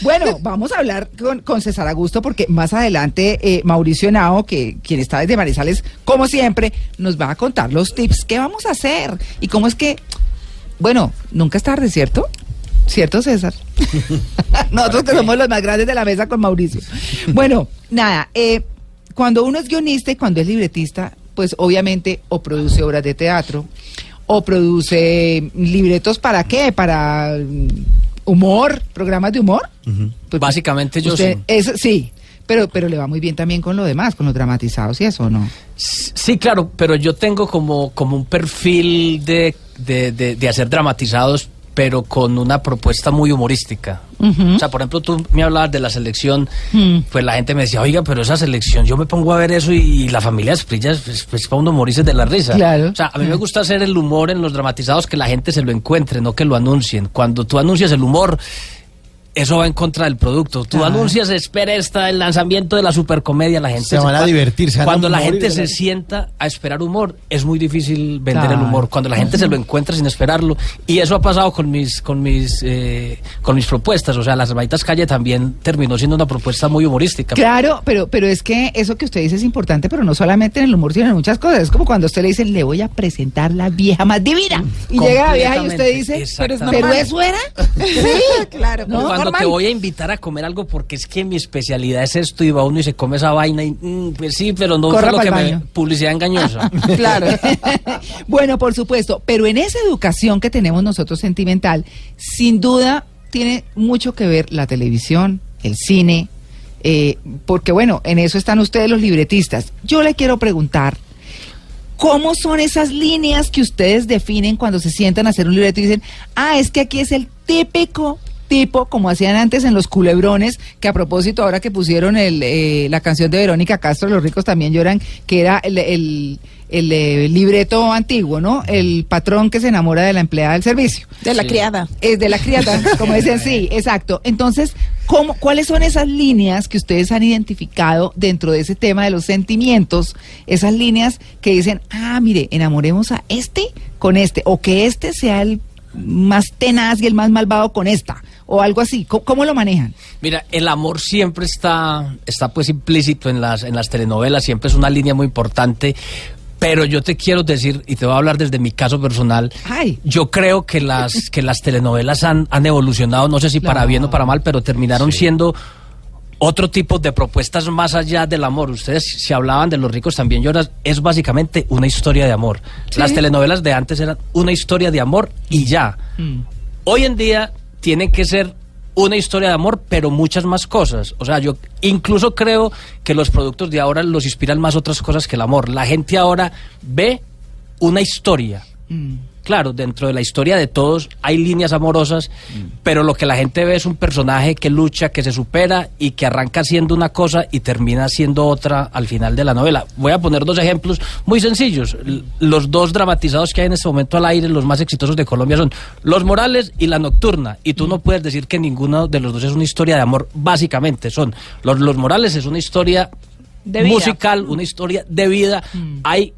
Bueno, vamos a hablar con, con César Augusto porque más adelante eh, Mauricio Nao, que quien está desde Manizales, como siempre, nos va a contar los tips. ¿Qué vamos a hacer? Y cómo es que, bueno, nunca es tarde, ¿cierto? ¿Cierto, César? Nosotros que somos los más grandes de la mesa con Mauricio. Bueno, nada, eh, cuando uno es guionista y cuando es libretista, pues obviamente o produce obras de teatro, o produce libretos para qué, para humor, programas de humor. Pues, Básicamente yo usted- sí. eso, sí, pero, pero le va muy bien también con lo demás, con los dramatizados y eso, ¿no? Sí, claro, pero yo tengo como, como un perfil de, de, de- de hacer dramatizados, pero con una propuesta muy humorística. O sea, por ejemplo, tú me hablabas de la selección, Mm. pues la gente me decía, oiga, pero esa selección, yo me pongo a ver eso y, la familia de Esprilla, pues, pues para uno morirse de la risa. Claro. O sea, a mí me gusta hacer el humor en los dramatizados que la gente se lo encuentre, no que lo anuncien. Cuando tú anuncias el humor, eso va en contra del producto. Tú Claro. anuncias, espera esta, el lanzamiento de la supercomedia, la gente Se van a divertir, se van a Cuando la gente se sienta a esperar humor, es muy difícil vender Claro. el humor. Cuando la gente se lo encuentra sin esperarlo. Y eso ha pasado con mis, con mis, eh, con mis propuestas. O sea, Las Hermanitas Calle también terminó siendo una propuesta muy humorística. Claro, pero, pero es que eso que usted dice es importante, pero no solamente en el humor, sino en muchas cosas. Es como cuando a usted le dicen, le voy a presentar la vieja más divina. Y llega la vieja y usted dice, exactamente. pero eso era. Sí, claro. O cuando te voy a invitar a comer algo porque es que mi especialidad es esto y va uno y se come esa vaina y mm, pues sí, pero no Corra fue lo que me publicidad engañosa. Claro. bueno, por supuesto, pero en esa educación que tenemos nosotros sentimental, sin duda tiene mucho que ver la televisión, el cine, eh, porque bueno, en eso están ustedes los libretistas. Yo le quiero preguntar, ¿cómo son esas líneas que ustedes definen cuando se sientan a hacer un libreto y dicen, ah, es que aquí es el típico tipo, como hacían antes en los culebrones, que a propósito, ahora que pusieron el, eh, la canción de Verónica Castro, Los ricos también lloran, que era el, el- el, eh, libreto antiguo, ¿no? El patrón que se enamora de la empleada del servicio. De la Sí. criada. Es de la criada, como dicen, sí, exacto. Entonces, ¿cómo, ¿cuáles son esas líneas que ustedes han identificado dentro de ese tema de los sentimientos? Esas líneas que dicen, ah, mire, enamoremos a este con este, o que este sea el más tenaz y el más malvado con esta, o algo así. ¿Cómo, cómo lo manejan? Mira, el amor siempre está, está pues implícito en las, en las telenovelas, siempre es una línea muy importante. Pero yo te quiero decir, y te voy a hablar desde mi caso personal, Ay. yo creo que las, que las telenovelas han, han evolucionado, no sé si para Claro. bien o para mal, pero terminaron siendo otro tipo de propuestas más allá del amor. Ustedes si hablaban de los ricos también lloras, es básicamente una historia de amor. Las telenovelas de antes eran una historia de amor y ya. Hoy en día tienen que ser una historia de amor, pero muchas más cosas. O sea, yo incluso creo que los productos de ahora los inspiran más otras cosas que el amor. La gente ahora ve una historia. Claro, dentro de la historia de todos hay líneas amorosas, pero lo que la gente ve es un personaje que lucha, que se supera y que arranca siendo una cosa y termina siendo otra al final de la novela. Voy a poner dos ejemplos muy sencillos. Los dos dramatizados que hay en este momento al aire, los más exitosos de Colombia, son Los Morales y La Nocturna. Y tú no puedes decir que ninguno de los dos es una historia de amor, básicamente. Son Los, los Morales es una historia De musical, una historia de vida. Hay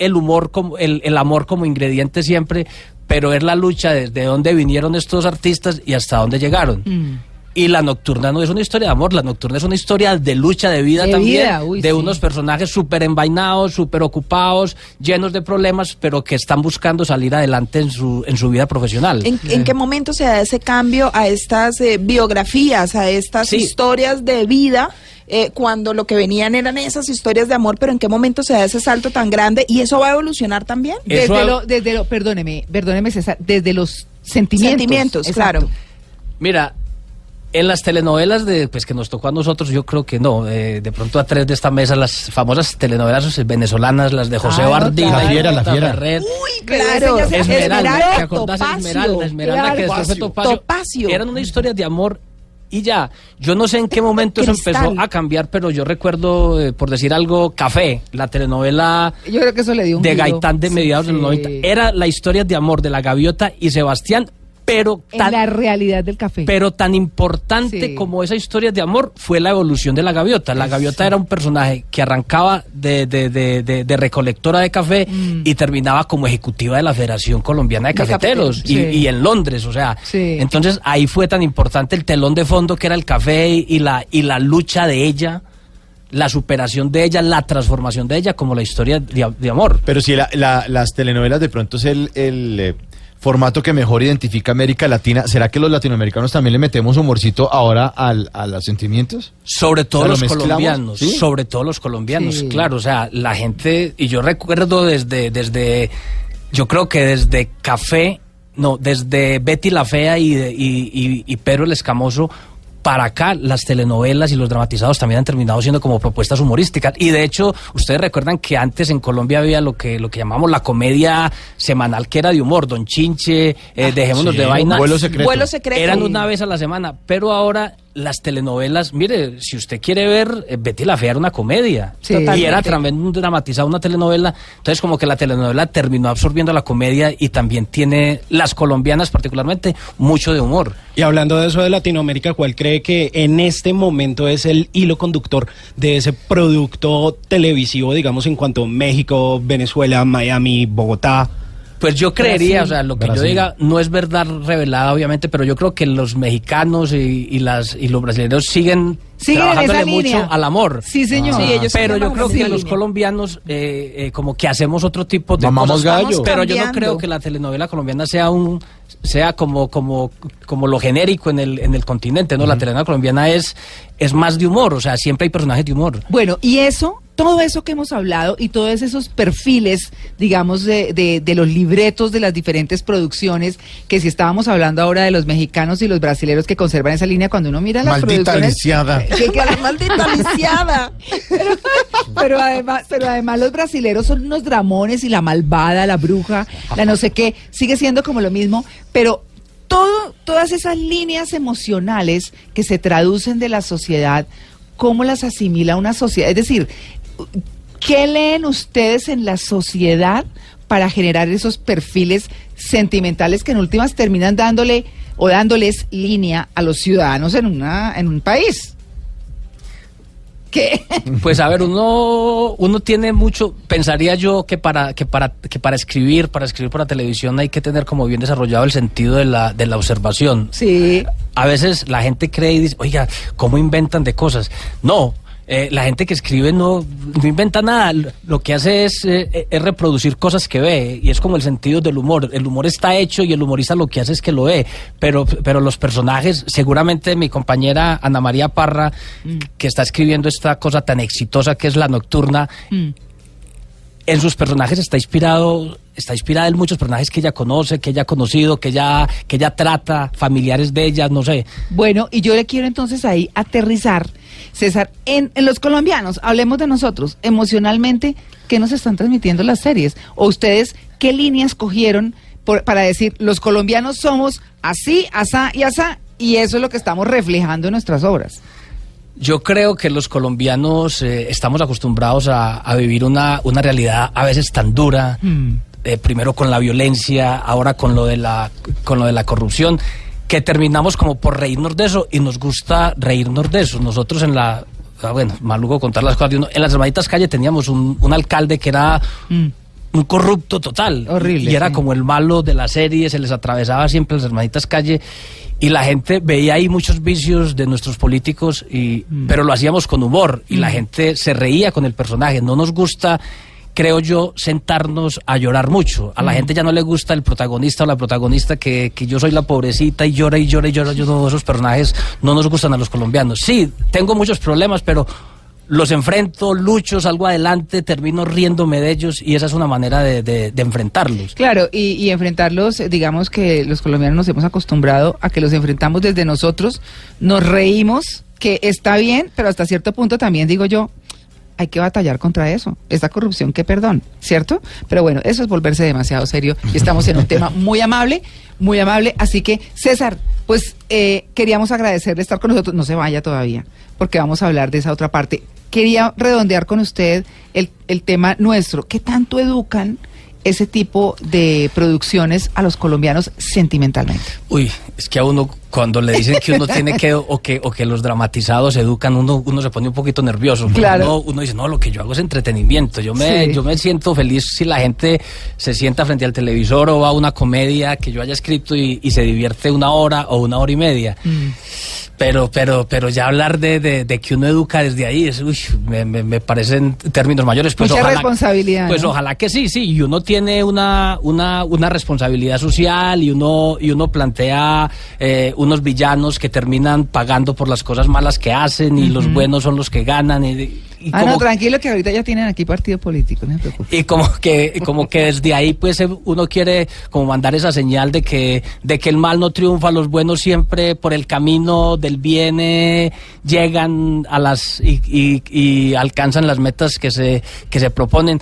el humor, como, el, el amor como ingrediente siempre, pero es la lucha desde dónde vinieron estos artistas y hasta dónde llegaron. Mm. Y la nocturna no es una historia de amor, la nocturna es una historia de lucha, de vida De también, vida, uy, de sí. unos personajes súper envainados, súper ocupados, llenos de problemas, pero que están buscando salir adelante en su, en su vida profesional. ¿En, en qué momento se da ese cambio a estas eh, biografías, a estas Sí. historias de vida, eh, cuando lo que venían eran esas historias de amor, pero en qué momento se da ese salto tan grande y eso va a evolucionar también? Eso Desde ha- lo, desde lo, perdóneme, perdóneme César, desde los sentimientos. Sentimientos, Exacto. claro. Mira, en las telenovelas de, pues, que nos tocó a nosotros, yo creo que no. eh, de pronto a tres de esta mesa, las famosas telenovelas venezolanas, las de José Ah, no, Bardina, claro. La Fiera, La Fiera. Ferrer, Uy, claro. Esmeralda, Esmeralda, ¿te acordás de Topacio, Esmeralda? Esmeralda, que después fue claro. Topacio. Topacio. Eran una historia de amor y ya. Yo no sé en qué momento eso empezó a cambiar, pero yo recuerdo, eh, por decir algo, Café, la telenovela Yo creo que eso le dio un de giro. Gaitán de Sí, mediados de los sí. 90. Era la historia de amor de la gaviota y Sebastián, pero En la realidad del café. pero tan importante Sí. como esa historia de amor fue la evolución de la gaviota. La gaviota era un personaje que arrancaba de, de, de, de- de recolectora de café y terminaba como ejecutiva de la Federación Colombiana de De Cafeteros y, sí. y en Londres, o sea. Sí. Entonces ahí fue tan importante el telón de fondo que era el café y la, y la lucha de ella. La superación de ella, la transformación de ella, como la historia de, de amor. Pero si la- la- las telenovelas de pronto es el, el, eh, formato que mejor identifica América Latina, ¿será que los latinoamericanos también le metemos humorcito ahora al, a los sentimientos? Sobre todo O sea, ¿lo los colombianos, ¿Sí? sobre todo los colombianos, Sí. claro, o sea, la gente, y yo recuerdo desde, desde, yo creo que desde Café, no, desde Betty la Fea y, de- y, y, y Pedro el Escamoso, para acá las telenovelas y los dramatizados también han terminado siendo como propuestas humorísticas. Y de hecho, ustedes recuerdan que antes en Colombia había lo que, lo que llamamos la comedia semanal, que era de humor, Don Chinche, eh, Dejémonos sí, de vaina. Vuelo secreto. Vuelo secreto. Eran una vez a la semana, pero ahora las telenovelas, mire, si usted quiere ver, eh, Betty la Fea era una comedia. Sí. Y era también un dramatizado una telenovela. Entonces como que la telenovela terminó absorbiendo la comedia y también tiene, las colombianas particularmente, mucho de humor. Y hablando de eso de Latinoamérica, ¿cuál cree que en este momento es el hilo conductor de ese producto televisivo, digamos, en cuanto a México, Venezuela, Miami, Bogotá? Pues yo creería, Brasil. o sea, lo que yo diga no es verdad revelada, obviamente, pero yo creo que los mexicanos y, y las y los brasileños siguen, Siguen en trabajándole mucho línea. al amor. Sí, señor. Sí, ellos pero yo creo que los colombianos eh, eh, como que hacemos otro tipo de Mamamos cosas. gallo. Pero yo no creo que la telenovela colombiana sea un sea como como como lo genérico en el en el continente, ¿no? La telenovela colombiana es es más de humor, o sea, siempre hay personajes de humor. Bueno, y eso, todo eso que hemos hablado y todos esos perfiles, digamos, de, de, de los libretos de las diferentes producciones, que si estábamos hablando ahora de los mexicanos y los brasileños que conservan esa línea, cuando uno mira las Maldita producciones... lisiada. que- que- Maldita lisiada. pero, pero además, pero además los brasileros son unos dramones y la malvada, la bruja, la no sé qué, sigue siendo como lo mismo, pero todo, todas esas líneas emocionales que se traducen de la sociedad, ¿cómo las asimila una sociedad? Es decir, ¿qué leen ustedes en la sociedad para generar esos perfiles sentimentales que en últimas terminan dándole o dándoles línea a los ciudadanos en una en un país? ¿Qué? Pues a ver, uno, uno tiene mucho, pensaría yo que para, que para, que para escribir, para escribir para televisión hay que tener como bien desarrollado el sentido de la, de la observación. Sí. A veces la gente cree y dice, oiga, ¿cómo inventan de cosas? No, eh, la gente que escribe no, no inventa nada, Lo- que hace es, eh, es reproducir cosas que ve y es como el sentido del humor. El humor está hecho y el humorista lo que hace es que lo ve, pero, pero los personajes, seguramente mi compañera Ana María Parra, que está escribiendo esta cosa tan exitosa que es La Nocturna, Mm. en sus personajes está inspirado, está inspirada en muchos personajes que ella conoce, que ella ha conocido, que ella, que ella trata, familiares de ella, no sé. Bueno, y yo le quiero entonces ahí aterrizar, César, en, en los colombianos, hablemos de nosotros, emocionalmente, ¿qué nos están transmitiendo las series? O ustedes, ¿qué líneas cogieron por- para decir, los colombianos somos así, asá y asá, y eso es lo que estamos reflejando en nuestras obras? Yo creo que los colombianos eh, estamos acostumbrados a, a vivir una, una realidad a veces tan dura, eh, primero con la violencia, ahora con lo de la, con lo de la corrupción, que terminamos como por reírnos de eso y nos gusta reírnos de eso. Nosotros en la, ah, bueno, maluco contar las cosas, de uno, en las hermanitas calle teníamos un, un alcalde que era un corrupto total. Horrible, Y era sí. como el malo de la serie, se les atravesaba siempre las hermanitas calle. Y la gente veía ahí muchos vicios de nuestros políticos, y, pero lo hacíamos con humor. Y la gente se reía con el personaje. No nos gusta, creo yo, sentarnos a llorar mucho. A la gente ya no le gusta el protagonista o la protagonista que, que yo soy la pobrecita y llora y llora y llora. Yo no, esos personajes no nos gustan a los colombianos. Sí, tengo muchos problemas, pero los enfrento, lucho, salgo adelante, termino riéndome de ellos y esa es una manera de, de- de enfrentarlos. Claro, y, y enfrentarlos, digamos que los colombianos nos hemos acostumbrado a que los enfrentamos desde nosotros, nos reímos, que está bien, pero hasta cierto punto también digo yo, hay que batallar contra eso. Esta corrupción que perdón, ¿cierto? Pero bueno, eso es volverse demasiado serio y estamos en un tema muy amable, muy amable. Así que, César, pues eh, queríamos agradecerle estar con nosotros. No se vaya todavía, porque vamos a hablar de esa otra parte. Quería redondear con usted el, el tema nuestro. ¿Qué tanto educan? ese tipo de producciones a los colombianos sentimentalmente? Uy, es que a uno cuando le dicen que uno tiene que o que o que los dramatizados educan, uno uno se pone un poquito nervioso. Claro. Uno, uno, dice, "No, lo que yo hago es entretenimiento. Yo me Sí. yo me siento feliz si la gente se sienta frente al televisor o va a una comedia que yo haya escrito y, y se divierte una hora o una hora y media." Pero, pero, pero ya hablar de, de, de que uno educa desde ahí, es, uy, me, me, me parecen términos mayores. Pues Mucha ojalá, responsabilidad, Pues ¿no? ojalá que sí, sí. Y uno tiene una, una, una responsabilidad social y uno, y uno plantea eh, unos villanos que terminan pagando por las cosas malas que hacen y los buenos son los que ganan. Y, y ah, como- no, tranquilo que ahorita ya tienen aquí partido político, no se preocupe. y como que como que desde ahí pues eh, uno quiere como mandar esa señal de que de que el mal no triunfa los buenos siempre por el camino del bien eh, llegan a las y, y- y alcanzan las metas que se que se proponen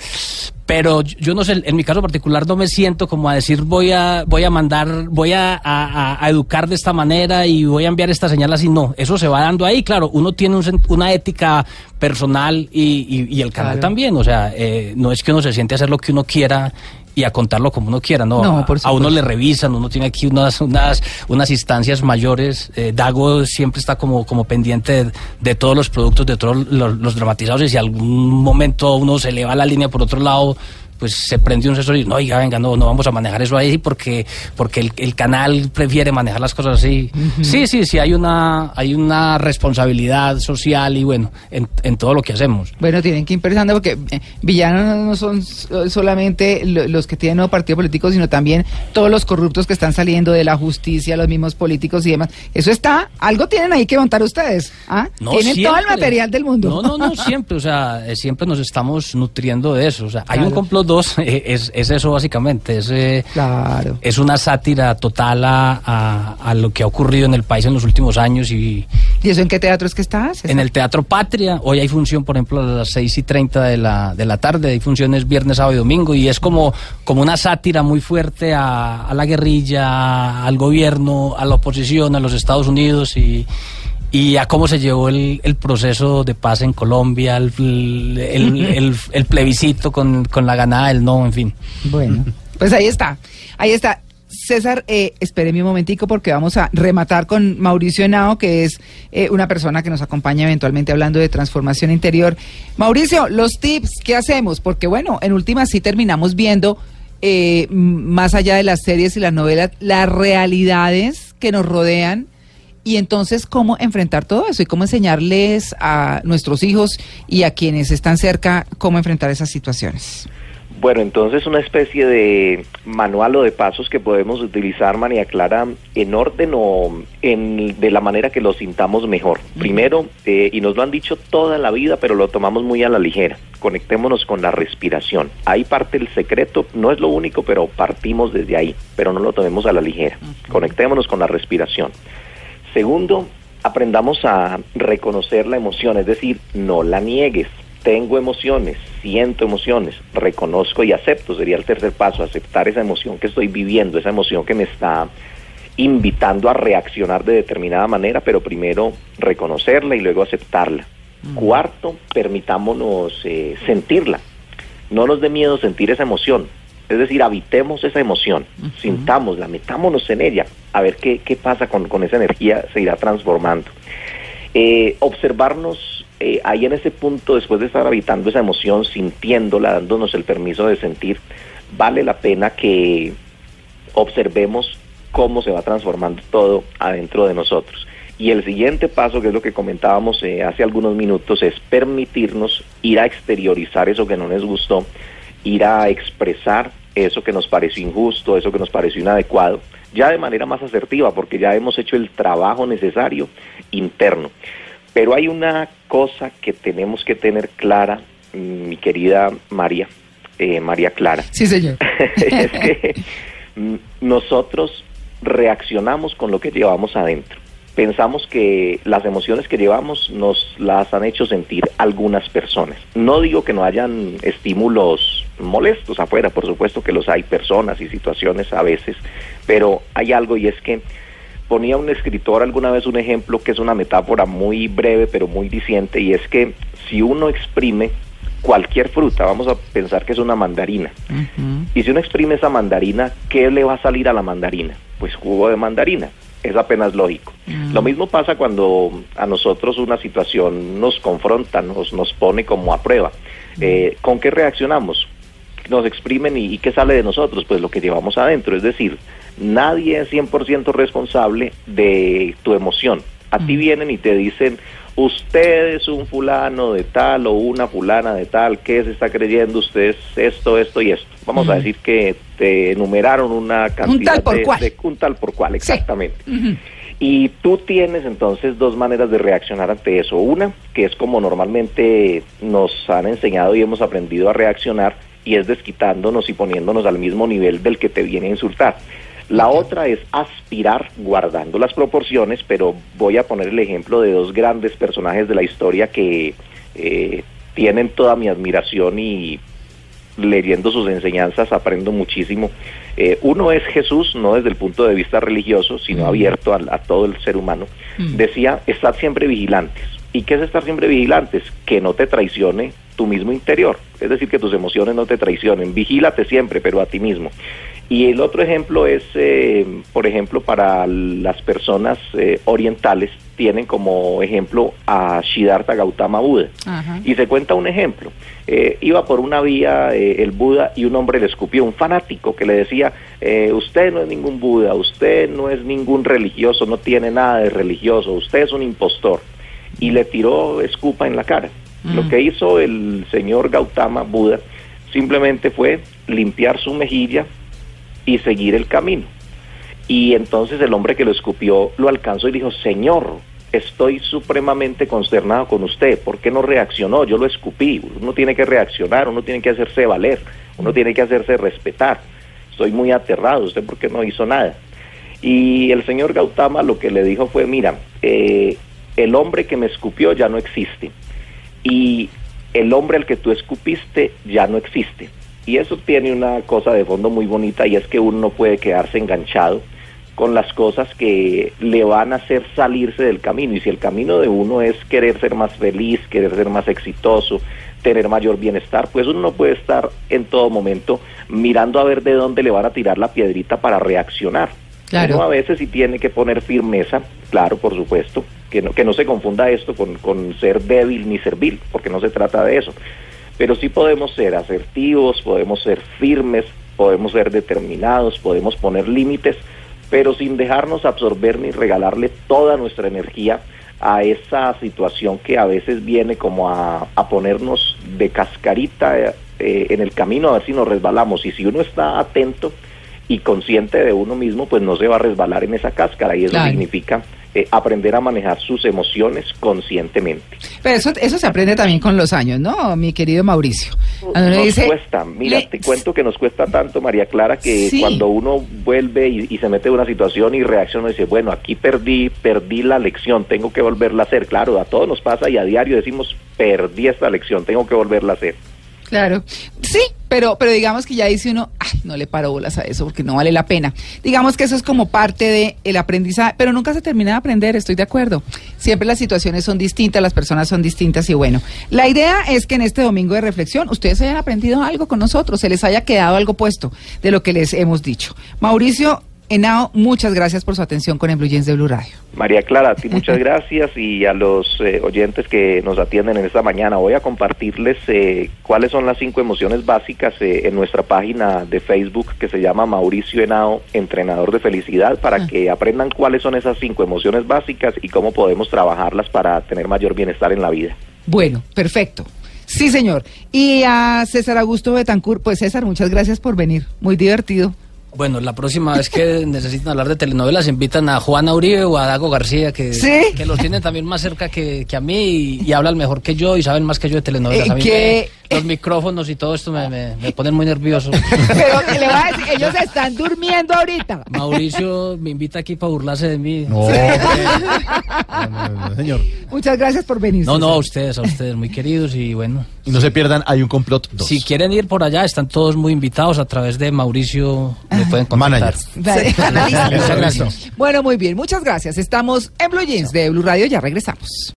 pero yo no sé, en mi caso particular no me siento como a decir voy a voy a mandar, voy a, a- educar de esta manera y voy a enviar esta señal así. No, eso se va dando ahí. Claro, uno tiene un una ética personal y, y- y el canal Claro. también. O sea, eh, no es que uno se siente a hacer lo que uno quiera y a contarlo como uno quiera, no. No, por a uno le revisan, uno tiene aquí unas unas unas instancias mayores. Eh, Dago siempre está como como pendiente de, de todos los productos, de todos los, los dramatizados y si algún momento uno se le va la línea por otro lado pues se prende un sensor y no, oiga, venga, no, no vamos a manejar eso ahí porque, porque el, el canal prefiere manejar las cosas así. Sí, sí, sí, hay una, hay una responsabilidad social y bueno, en, en todo lo que hacemos. Bueno, tienen que ir pensando porque eh, villanos no son so- solamente lo- los que tienen nuevo partido político, sino también todos los corruptos que están saliendo de la justicia, los mismos políticos y demás. Eso está, algo tienen ahí que montar ustedes. ¿ah? No, tienen todo el material del mundo. No, no, no, siempre, o sea, eh, siempre nos estamos nutriendo de eso. O sea, hay Claro. un complot 2, eh, es, es eso básicamente, es, eh, Claro. es una sátira total a, a- a lo que ha ocurrido en el país en los últimos años y, ¿Y eso en qué teatro es que estás? En el Teatro Patria, hoy hay función, por ejemplo, a las 6 y 30 de la, de la tarde, hay funciones viernes, sábado y domingo, y es como, como una sátira muy fuerte a, a la guerrilla, al gobierno, a la oposición, a los Estados Unidos y, y a cómo se llevó el, el proceso de paz en Colombia, el, el, plebiscito con, con la ganada del no, en fin. Bueno, pues ahí está, ahí está. César, eh, espéreme un momentico porque vamos a rematar con Mauricio Henao, que es eh, una persona que nos acompaña eventualmente hablando de transformación interior. Mauricio, los tips, ¿qué hacemos? Porque bueno, en última sí terminamos viendo, eh, más allá de las series y las novelas, las realidades que nos rodean y entonces cómo enfrentar todo eso y cómo enseñarles a nuestros hijos y a quienes están cerca cómo enfrentar esas situaciones. Bueno, entonces una especie de manual o de pasos que podemos utilizar, María Clara, en orden o en, de la manera que lo sintamos mejor. Primero, eh, y nos lo han dicho toda la vida, pero lo tomamos muy a la ligera, conectémonos con la respiración. Ahí parte el secreto, no es lo único, pero partimos desde ahí, pero no lo tomemos a la ligera. Conectémonos con la respiración. Segundo, aprendamos a reconocer la emoción, es decir, no la niegues. Tengo emociones, siento emociones, reconozco y acepto, sería el tercer paso, aceptar esa emoción que estoy viviendo, esa emoción que me está invitando a reaccionar de determinada manera, pero primero reconocerla y luego aceptarla. Cuarto, permitámonos eh, sentirla. No nos dé miedo sentir esa emoción. Es decir, habitemos esa emoción, sintámosla, metámonos en ella, a ver qué, qué pasa con, con esa energía, se irá transformando. Eh, observarnos eh, ahí en ese punto, después de estar habitando esa emoción, sintiéndola, dándonos el permiso de sentir, vale la pena que observemos cómo se va transformando todo adentro de nosotros. Y el siguiente paso, que es lo que comentábamos eh, hace algunos minutos, es permitirnos ir a exteriorizar eso que no nos gustó, ir a expresar eso que nos pareció injusto, eso que nos pareció inadecuado, ya de manera más asertiva, porque ya hemos hecho el trabajo necesario interno. Pero hay una cosa que tenemos que tener clara, mm, mi querida María, eh, María Clara, Sí, señor. es que mm, nosotros reaccionamos con lo que llevamos adentro. Pensamos que las emociones que llevamos nos las han hecho sentir algunas personas. No digo que no hayan estímulos molestos afuera, por supuesto que los hay personas y situaciones a veces, pero hay algo y es que ponía un escritor alguna vez un ejemplo que es una metáfora muy breve pero muy diciente y es que si uno exprime cualquier fruta, vamos a pensar que es una mandarina, y si uno exprime esa mandarina, ¿qué le va a salir a la mandarina? Pues jugo de mandarina es apenas lógico. Lo mismo pasa cuando a nosotros una situación nos confronta, nos, nos pone como a prueba. Eh, ¿Con qué reaccionamos? Nos exprimen y, y, ¿qué sale de nosotros? Pues lo que llevamos adentro. Es decir, nadie es 100% responsable de tu emoción. A ti vienen y te dicen, usted es un fulano de tal o una fulana de tal, ¿qué se está creyendo? Usted es esto, esto y esto. Vamos a decir que te enumeraron una cantidad un tal por de, cual. de- un tal por cual, exactamente. Y tú tienes entonces dos maneras de reaccionar ante eso. Una, que es como normalmente nos han enseñado y hemos aprendido a reaccionar, y es desquitándonos y poniéndonos al mismo nivel del que te viene a insultar. La otra es aspirar guardando las proporciones, pero voy a poner el ejemplo de dos grandes personajes de la historia que eh, tienen toda mi admiración y leyendo sus enseñanzas aprendo muchísimo. Eh, uno es Jesús, no desde el punto de vista religioso, sino abierto a, a todo el ser humano. Decía, estad siempre vigilantes. ¿Y qué es estar siempre vigilantes? Que no te traicione tu mismo interior, es decir, que tus emociones no te traicionen. Vigílate siempre, pero a ti mismo. Y el otro ejemplo es, eh, por ejemplo, para las personas eh, orientales, tienen como ejemplo a Siddhartha Gautama Buda. Ajá. Y se cuenta un ejemplo. Eh, iba por una vía eh, el Buda y un hombre le escupió, un fanático que le decía, eh, usted no es ningún Buda, usted no es ningún religioso, no tiene nada de religioso, usted es un impostor. Y le tiró escupa en la cara. Lo que hizo el señor Gautama Buda simplemente fue limpiar su mejilla y seguir el camino. Y entonces el hombre que lo escupió lo alcanzó y dijo, Señor, estoy supremamente consternado con usted, ¿por qué no reaccionó? Yo lo escupí, uno tiene que reaccionar, uno tiene que hacerse valer, uno tiene que hacerse respetar. Estoy muy aterrado, ¿usted por qué no hizo nada? Y el señor Gautama lo que le dijo fue, mira, eh, el hombre que me escupió ya no existe y el hombre al que tú escupiste ya no existe. Y eso tiene una cosa de fondo muy bonita y es que uno no puede quedarse enganchado con las cosas que le van a hacer salirse del camino. Y si el camino de uno es querer ser más feliz, querer ser más exitoso, tener mayor bienestar, pues uno no puede estar en todo momento mirando a ver de dónde le van a tirar la piedrita para reaccionar. Claro. Uno a veces sí tiene que poner firmeza, claro, por supuesto, que no, que no se confunda esto con, con ser débil ni servil, porque no se trata de eso. Pero sí podemos ser asertivos, podemos ser firmes, podemos ser determinados, podemos poner límites, pero sin dejarnos absorber ni regalarle toda nuestra energía a esa situación que a veces viene como a, a ponernos de cascarita eh, en el camino a ver si nos resbalamos. Y si uno está atento y consciente de uno mismo, pues no se va a resbalar en esa cáscara y eso Claro. significa eh, aprender a manejar sus emociones conscientemente. Pero eso, eso se aprende también con los años, ¿no, mi querido Mauricio? Cuando Nos dice, cuesta, mira, le- te cuento que nos cuesta tanto, María Clara, que Sí. cuando uno vuelve y, y se mete en una situación y reacciona y dice, bueno, aquí perdí, perdí la lección, tengo que volverla a hacer. Claro, a todos nos pasa y a diario decimos, perdí esta lección, tengo que volverla a hacer. Claro, sí, pero, pero digamos que ya dice uno, ay, no le paro bolas a eso porque no vale la pena. Digamos que eso es como parte del el aprendizaje, pero nunca se termina de aprender, estoy de acuerdo. Siempre las situaciones son distintas, las personas son distintas y bueno, la idea es que en este domingo de reflexión ustedes hayan aprendido algo con nosotros, se les haya quedado algo puesto de lo que les hemos dicho. Mauricio Henao, muchas gracias por su atención con el Blue Jeans de Blue Radio. María Clara, a ti muchas gracias y a los eh, oyentes que nos atienden en esta mañana. Voy a compartirles eh, cuáles son las cinco emociones básicas eh, en nuestra página de Facebook que se llama Mauricio Henao, entrenador de felicidad, para que aprendan cuáles son esas cinco emociones básicas y cómo podemos trabajarlas para tener mayor bienestar en la vida. Bueno, perfecto. Sí, señor. Y a César Augusto Betancourt, pues César, muchas gracias por venir. Muy divertido. Bueno, la próxima vez que necesitan hablar de telenovelas, invitan a Juana Uribe o a Dago García, que, ¿Sí? que los tienen también más cerca que, que a mí y, y hablan mejor que yo y saben más que yo de telenovelas. A mí ¿Qué? Los micrófonos y todo esto me, me- me ponen muy nervioso. Pero que le voy a decir, ellos están durmiendo ahorita. Mauricio me invita aquí para burlarse de mí. No, no, no, no, señor. Muchas gracias por venir. No, no, a ustedes, a ustedes, muy queridos y bueno. Y no se pierdan, hay un complot 2. Si quieren ir por allá, están todos muy invitados a través de Mauricio, me pueden contactar. Manager. Vale. Muchas gracias. Bueno, muy bien, muchas gracias. Estamos en Blue Jeans de Blue Radio, ya regresamos.